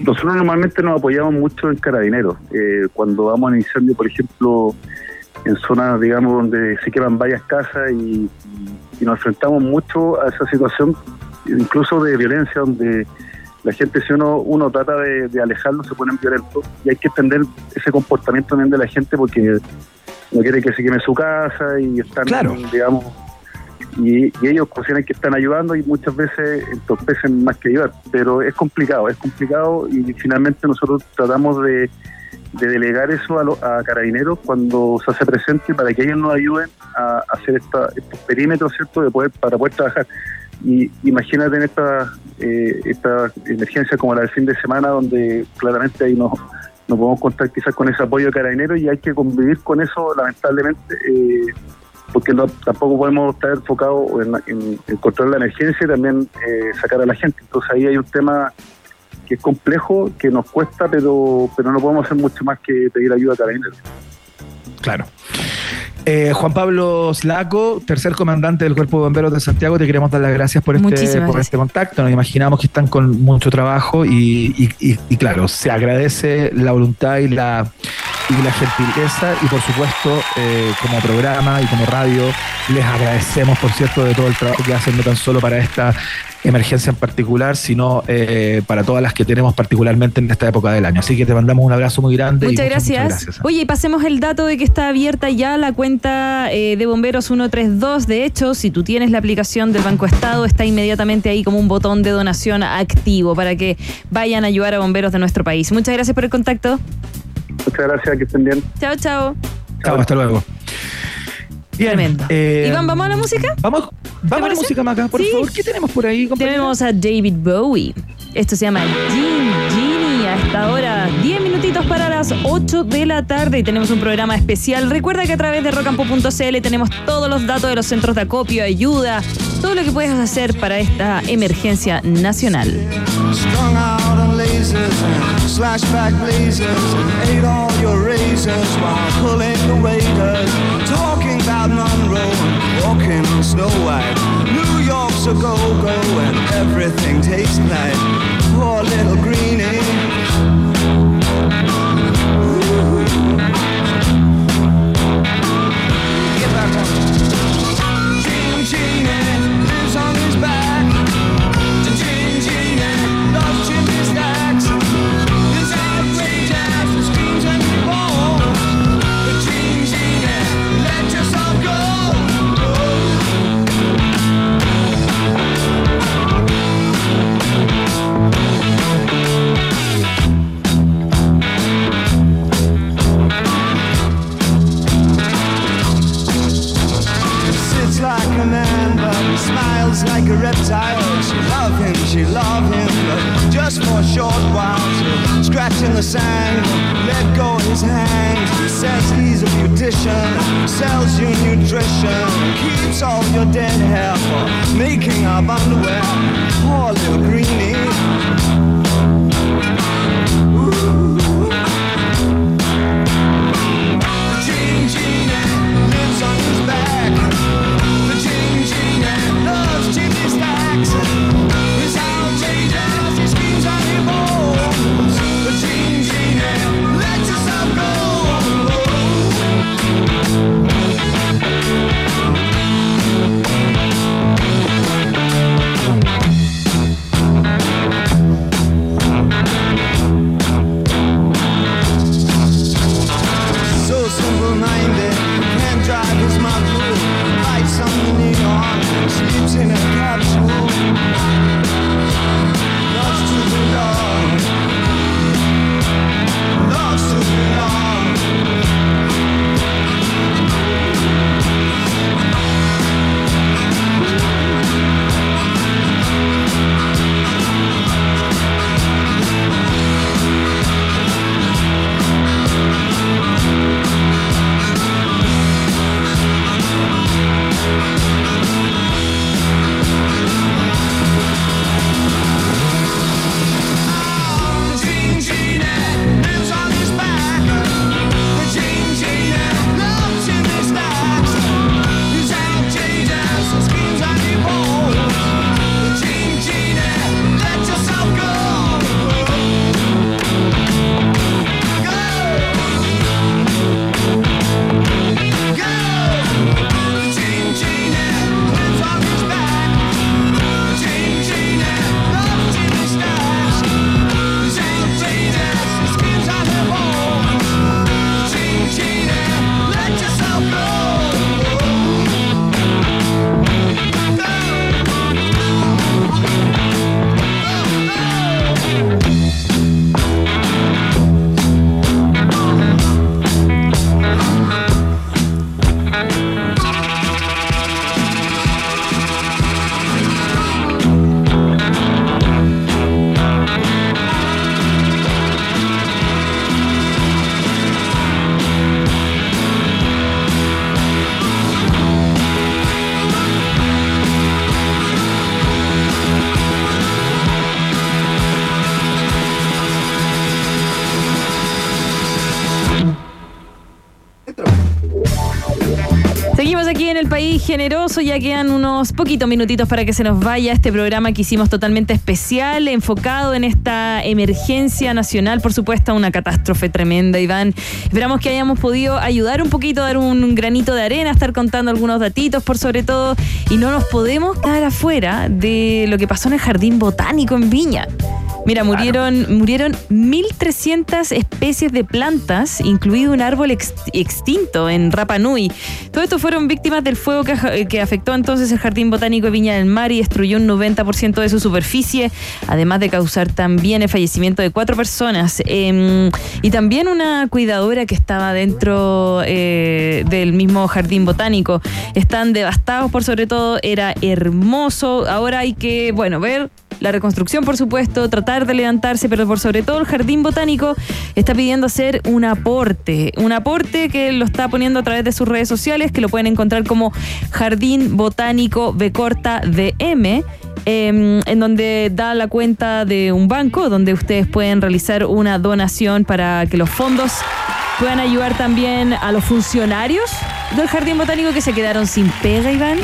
Nosotros normalmente nos apoyamos mucho en carabineros. Eh, cuando vamos a incendio, por ejemplo, en zonas, digamos, donde se queman varias casas y, y nos enfrentamos mucho a esa situación, incluso de violencia, donde la gente, si uno, uno trata de, de alejarlo, se ponen violentos y hay que entender ese comportamiento también de la gente porque no quiere que se queme su casa y están, digamos, y, y ellos consideran que están ayudando y muchas veces entorpecen más que ayudar, pero es complicado, es complicado y finalmente nosotros tratamos de, de delegar eso a, lo- a carabineros cuando se hace presente para que ellos nos ayuden a hacer esta, estos perímetros, ¿cierto?, de poder, para poder trabajar. Y imagínate en esta, eh, esta emergencia como la del fin de semana, donde claramente ahí nos, nos podemos contar quizás con ese apoyo de carabineros y hay que convivir con eso, lamentablemente, eh, porque no, tampoco podemos estar enfocados en, en, en controlar la emergencia y también eh, sacar a la gente. Entonces ahí hay un tema que es complejo, que nos cuesta, pero, pero no podemos hacer mucho más que pedir ayuda a carabineros.
Claro. Eh, Juan Pablo Slaco, tercer comandante del Cuerpo de Bomberos de Santiago, te queremos dar las gracias por este, por este contacto. Nos imaginamos que están con mucho trabajo y, y- y- y claro, se agradece la voluntad y la, y la gentileza y por supuesto eh, como programa y como radio les agradecemos por cierto de todo el trabajo que hacen no tan solo para esta emergencia en particular, sino eh, para todas las que tenemos particularmente en esta época del año. Así que te mandamos un abrazo muy grande. y
Muchas gracias. Oye, y pasemos el dato de que está abierta ya la cuenta eh, de Bomberos 132. De hecho, si tú tienes la aplicación del Banco Estado, está inmediatamente ahí como un botón de donación activo para que vayan a ayudar a bomberos de nuestro país. Muchas gracias por el contacto.
Muchas gracias, que estén bien.
Chao, chao.
Chao, hasta luego. Bien,
Tremendo.
eh,
Iván, ¿vamos a la música?
Vamos, vamos a la música, Maca, por
Sí.
favor. ¿Qué tenemos por ahí, compañera?
Tenemos a David Bowie. Esto se llama a esta Hasta ahora, 10 minutitos para las 8 de la tarde y tenemos un programa especial. Recuerda que a través de rocampo.cl tenemos todos los datos de los centros de acopio, ayuda, todo lo que puedes hacer para esta emergencia nacional.
Strung out on smiles like a reptile. She love him, she love him, but just for a short while. Scratch in the sand, let go his hand. He says he's a beautician, sells you nutrition, keeps all your dead hair for making up underwear. Poor little greenie.
Generoso, ya quedan unos poquitos minutitos para que se nos vaya este programa que hicimos totalmente especial, enfocado en esta emergencia nacional, por supuesto, una catástrofe tremenda, Iván. Esperamos que hayamos podido ayudar un poquito, dar un granito de arena, estar contando algunos datitos por sobre todo, y no nos podemos quedar afuera de lo que pasó en el Jardín Botánico en Viña. Mira, murieron, murieron 1.300 especies de plantas, incluido un árbol ex- extinto en Rapa Nui. Todo esto fueron víctimas del fuego que, ja- que afectó entonces el Jardín Botánico de Viña del Mar y destruyó un 90% de su superficie, además de causar también el fallecimiento de cuatro personas. Eh, y también una cuidadora que estaba dentro eh, del mismo Jardín Botánico. Están devastados por sobre todo, era hermoso. Ahora hay que, bueno, ver la reconstrucción, por supuesto, tratar de levantarse, pero por sobre todo el Jardín Botánico está pidiendo hacer un aporte, un aporte que lo está poniendo a través de sus redes sociales, que lo pueden encontrar como Jardín Botánico B DM. em, en donde da la cuenta de un banco donde ustedes pueden realizar una donación para que los fondos puedan ayudar también a los funcionarios del Jardín Botánico que se quedaron sin pega, Iván.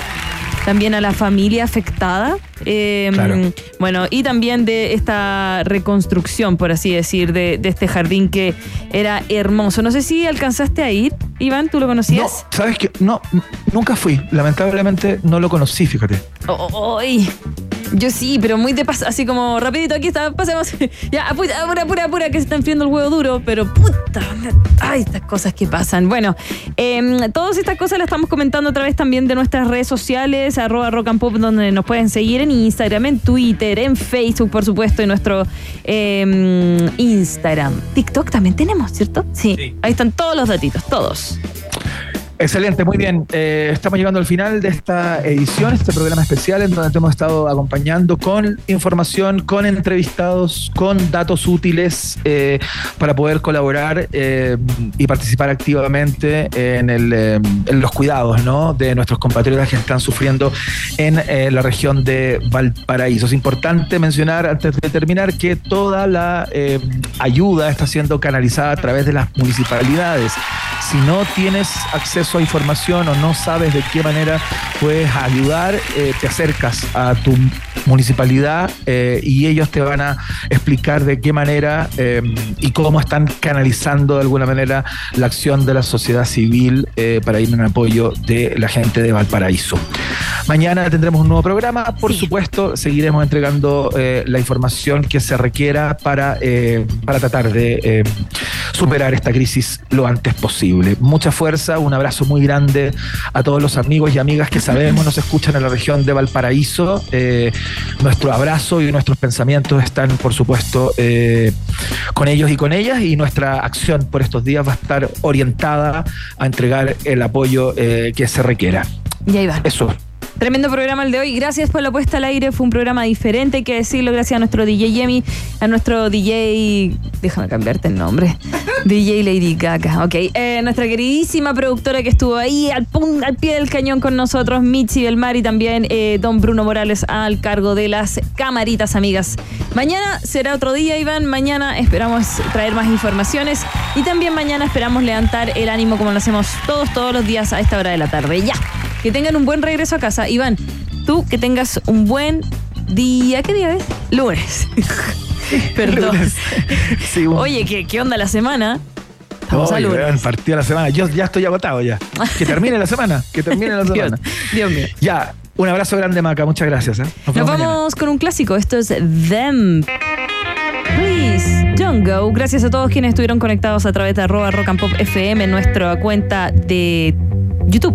También a la familia afectada. Eh,
Claro.
Bueno, y también de esta reconstrucción, por así decir, de, de este jardín que era hermoso. No sé si alcanzaste a ir, Iván, ¿tú lo
No,
conocías?
¿sabes qué? No, nunca fui. Lamentablemente no lo conocí, fíjate.
Oh. Yo sí, pero muy de paso, así como rapidito, aquí está, pasemos. ya, apu- apura, apura, apura, que se está enfriando el huevo duro, pero puta, ay, estas cosas que pasan. Bueno, em, todas estas cosas las estamos comentando a través también de nuestras redes sociales, arroba rock and pop, donde nos pueden seguir en Instagram, en Twitter, en Facebook, por supuesto, en nuestro em, Instagram. TikTok también tenemos, ¿cierto? Sí. Ahí están todos los datitos, todos.
Excelente, muy bien. Eh, estamos llegando al final de esta edición, este programa especial en donde te hemos estado acompañando con información, con entrevistados, con datos útiles eh, para poder colaborar eh, y participar activamente en, el, eh, en los cuidados de nuestros compatriotas que están sufriendo en la región de Valparaíso. Es importante mencionar antes de terminar que toda la ayuda está siendo canalizada a través de las municipalidades. Si no tienes acceso a información o no sabes de qué manera puedes ayudar, eh, te acercas a tu municipalidad eh, y ellos te van a explicar de qué manera eh, y cómo están canalizando de alguna manera la acción de la sociedad civil eh, para ir en apoyo de la gente de Valparaíso. Mañana tendremos un nuevo programa, por supuesto, seguiremos entregando la información que se requiera para, para tratar de eh, superar esta crisis lo antes posible. Mucha fuerza, un abrazo muy grande a todos los amigos y amigas que sabemos nos escuchan en la región de Valparaíso. Eh, nuestro abrazo y nuestros pensamientos están, por supuesto, eh, con ellos y con ellas y nuestra acción por estos días va a estar orientada a entregar el apoyo eh, que se requiera.
Y ahí va.
Eso.
Tremendo programa el de hoy. Gracias por la puesta al aire. Fue un programa diferente, hay que decirlo. Gracias a nuestro DJ Yemi, a nuestro DJ. Déjame cambiarte el nombre. DJ Lady Gaga. Ok. Eh, nuestra queridísima productora que estuvo ahí al, pun- al pie del cañón con nosotros, Michi del Mar y también eh, don Bruno Morales al cargo de las camaritas, amigas. Mañana será otro día, Iván. Mañana esperamos traer más informaciones y también mañana esperamos levantar el ánimo como lo hacemos todos, todos los días a esta hora de la tarde. Ya. Que tengan un buen regreso a casa. Iván, tú que tengas un buen día. ¿Qué día es? Lunes. Perdón.
Lunes. Sí, un-
Oye, ¿qué, ¿qué onda la semana? Estamos a lunes.
partió la semana. Yo ya estoy agotado ya. Que termine la semana. Que termine la semana.
Dios mío.
Ya, un abrazo grande, Maca. Muchas gracias. ¿eh? Nos
Nos
vemos mañana.
vamos con un clásico. Esto es Them. Please, don't go. Gracias a todos quienes estuvieron conectados a través de arroba rock and pop FM nuestra cuenta de YouTube.